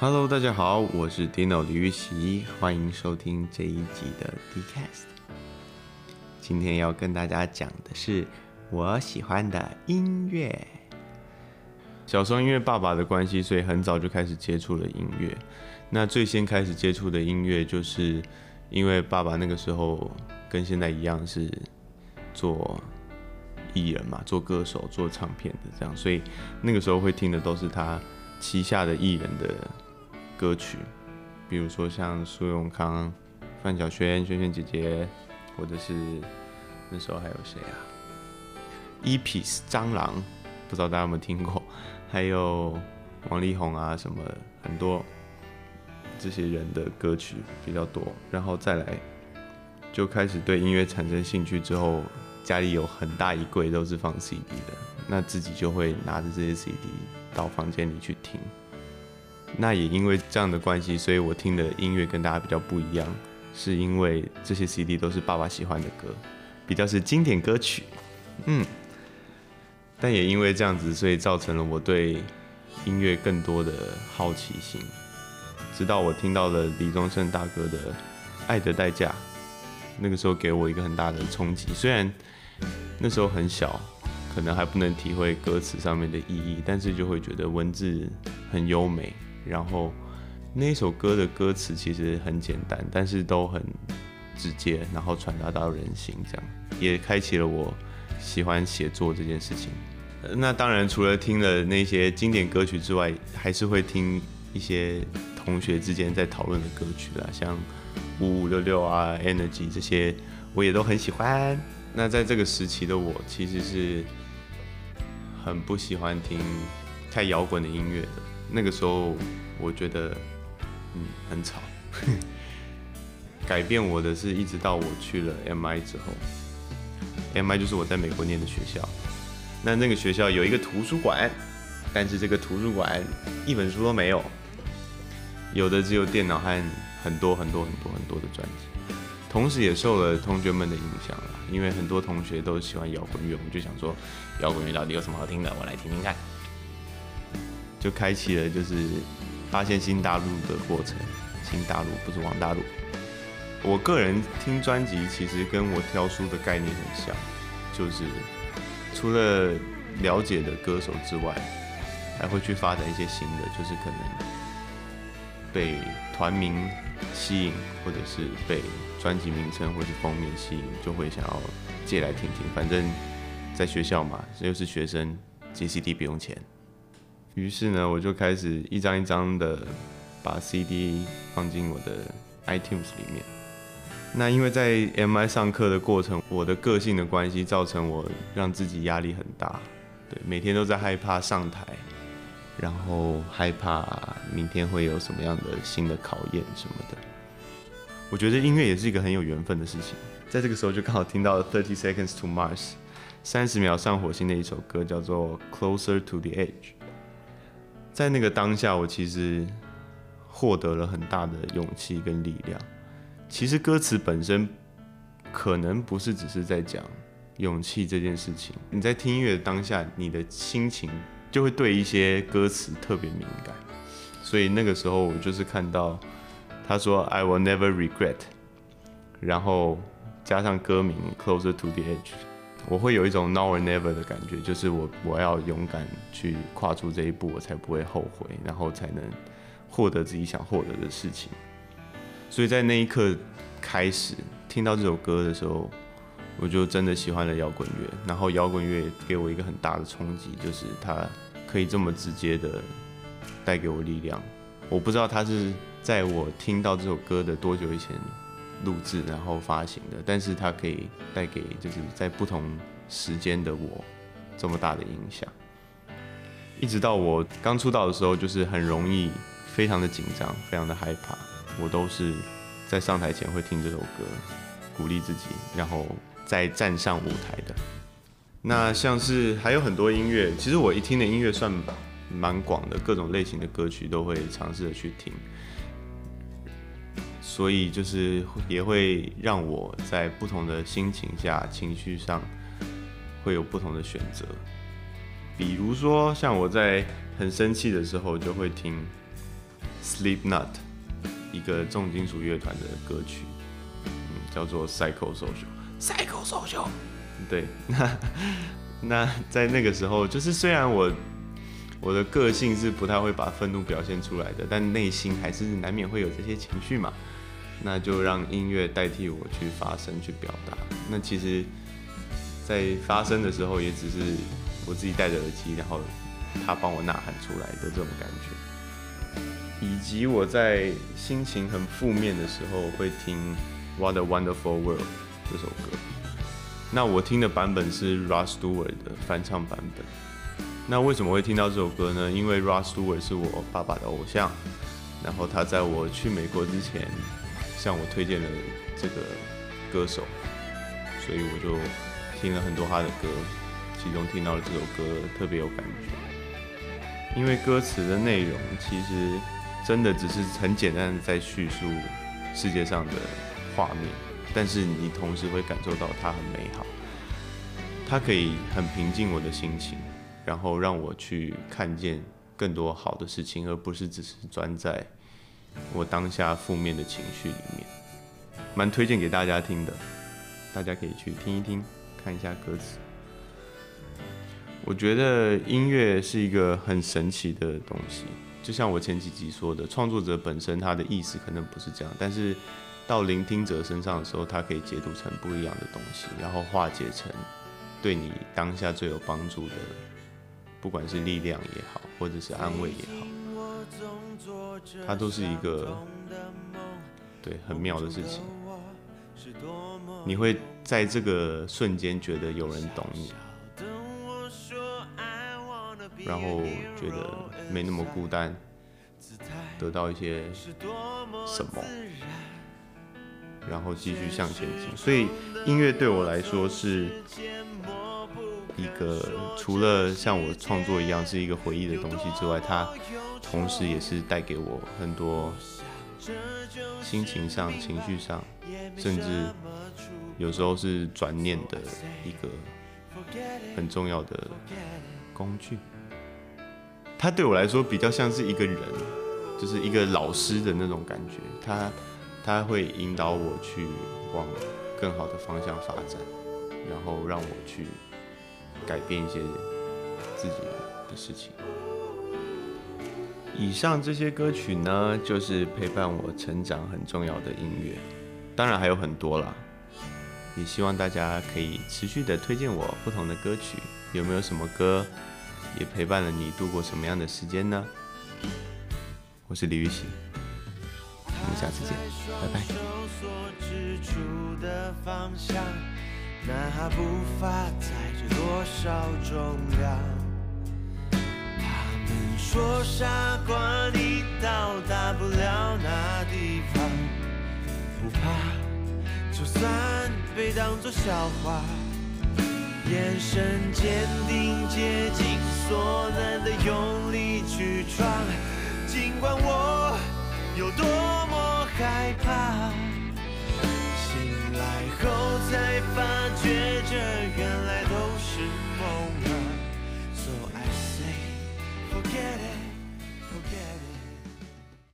Hello，大家好，我是 Dino 李玉玺，欢迎收听这一集的 Dcast。今天要跟大家讲的是我喜欢的音乐。小时候因为爸爸的关系，所以很早就开始接触了音乐。那最先开始接触的音乐，就是因为爸爸那个时候跟现在一样是做艺人嘛，做歌手、做唱片的这样，所以那个时候会听的都是他旗下的艺人的歌曲，比如说像苏永康、范晓萱、萱萱姐姐，或者是那时候还有谁啊？EPIS 蟑螂，不知道大家有没有听过？还有王力宏啊，什么很多这些人的歌曲比较多，然后再来就开始对音乐产生兴趣之后，家里有很大一柜都是放 CD 的，那自己就会拿着这些 CD 到房间里去听。那也因为这样的关系，所以我听的音乐跟大家比较不一样，是因为这些 CD 都是爸爸喜欢的歌，比较是经典歌曲，嗯。但也因为这样子，所以造成了我对音乐更多的好奇心。直到我听到了李宗盛大哥的《爱的代价》，那个时候给我一个很大的冲击。虽然那时候很小，可能还不能体会歌词上面的意义，但是就会觉得文字很优美。然后那首歌的歌词其实很简单，但是都很直接，然后传达到人心，这样也开启了我喜欢写作这件事情。那当然，除了听了那些经典歌曲之外，还是会听一些同学之间在讨论的歌曲啦，像五五六六啊、Energy 这些，我也都很喜欢。那在这个时期的我，其实是很不喜欢听太摇滚的音乐的。那个时候，我觉得，嗯，很吵。改变我的是一直到我去了 MI 之后，MI 就是我在美国念的学校。那那个学校有一个图书馆，但是这个图书馆一本书都没有，有的只有电脑和很多很多很多很多的专辑。同时也受了同学们的影响啦，因为很多同学都喜欢摇滚乐，我们就想说，摇滚乐到底有什么好听的？我来听听看。就开启了就是发现新大陆的过程。新大陆不是王大陆。我个人听专辑其实跟我挑书的概念很像，就是除了了解的歌手之外，还会去发展一些新的，就是可能被团名吸引，或者是被专辑名称或是封面吸引，就会想要借来听听。反正在学校嘛，又是学生，借 CD 不用钱。于是呢，我就开始一张一张的把 CD 放进我的 iTunes 里面。那因为在 MI 上课的过程，我的个性的关系，造成我让自己压力很大。对，每天都在害怕上台，然后害怕明天会有什么样的新的考验什么的。我觉得音乐也是一个很有缘分的事情。在这个时候，就刚好听到了《Thirty Seconds to Mars》三十秒上火星的一首歌，叫做《Closer to the Edge》。在那个当下，我其实获得了很大的勇气跟力量。其实歌词本身可能不是只是在讲勇气这件事情。你在听音乐的当下，你的心情就会对一些歌词特别敏感。所以那个时候，我就是看到他说 “I will never regret”，然后加上歌名 “Closer to the Edge”。我会有一种 now or never 的感觉，就是我我要勇敢去跨出这一步，我才不会后悔，然后才能获得自己想获得的事情。所以在那一刻开始听到这首歌的时候，我就真的喜欢了摇滚乐。然后摇滚乐给我一个很大的冲击，就是它可以这么直接的带给我力量。我不知道它是在我听到这首歌的多久以前。录制然后发行的，但是它可以带给就是在不同时间的我这么大的影响。一直到我刚出道的时候，就是很容易非常的紧张，非常的害怕。我都是在上台前会听这首歌，鼓励自己，然后再站上舞台的。那像是还有很多音乐，其实我一听的音乐算蛮广的，各种类型的歌曲都会尝试着去听。所以就是也会让我在不同的心情下、情绪上会有不同的选择。比如说，像我在很生气的时候，就会听 Sleep Not，一个重金属乐团的歌曲，嗯，叫做 Psycho Social。Psycho Social。对，那那在那个时候，就是虽然我我的个性是不太会把愤怒表现出来的，但内心还是难免会有这些情绪嘛。那就让音乐代替我去发声、去表达。那其实，在发声的时候，也只是我自己戴着耳机，然后他帮我呐喊出来的这种感觉。以及我在心情很负面的时候，会听《What a Wonderful World》这首歌。那我听的版本是 Rod Stewart 的翻唱版本。那为什么会听到这首歌呢？因为 Rod Stewart 是我爸爸的偶像，然后他在我去美国之前。向我推荐了这个歌手，所以我就听了很多他的歌，其中听到了这首歌特别有感觉，因为歌词的内容其实真的只是很简单的在叙述世界上的画面，但是你同时会感受到它很美好，它可以很平静我的心情，然后让我去看见更多好的事情，而不是只是专在。我当下负面的情绪里面，蛮推荐给大家听的，大家可以去听一听，看一下歌词。我觉得音乐是一个很神奇的东西，就像我前几集说的，创作者本身他的意思可能不是这样，但是到聆听者身上的时候，他可以解读成不一样的东西，然后化解成对你当下最有帮助的，不管是力量也好，或者是安慰也好。它都是一个对很妙的事情，你会在这个瞬间觉得有人懂你，然后觉得没那么孤单，得到一些什么，然后继续向前进。所以音乐对我来说是一个除了像我创作一样是一个回忆的东西之外，它。同时，也是带给我很多心情上、情绪上，甚至有时候是转念的一个很重要的工具。它对我来说比较像是一个人，就是一个老师的那种感觉。他他会引导我去往更好的方向发展，然后让我去改变一些自己的事情。以上这些歌曲呢，就是陪伴我成长很重要的音乐，当然还有很多啦。也希望大家可以持续的推荐我不同的歌曲，有没有什么歌也陪伴了你度过什么样的时间呢？我是李玉玺，我们下次见，拜拜。傻瓜，你到达不了那地方，不怕，就算被当作笑话，眼神坚定，竭尽所能的用力去闯，尽管我有多么害怕。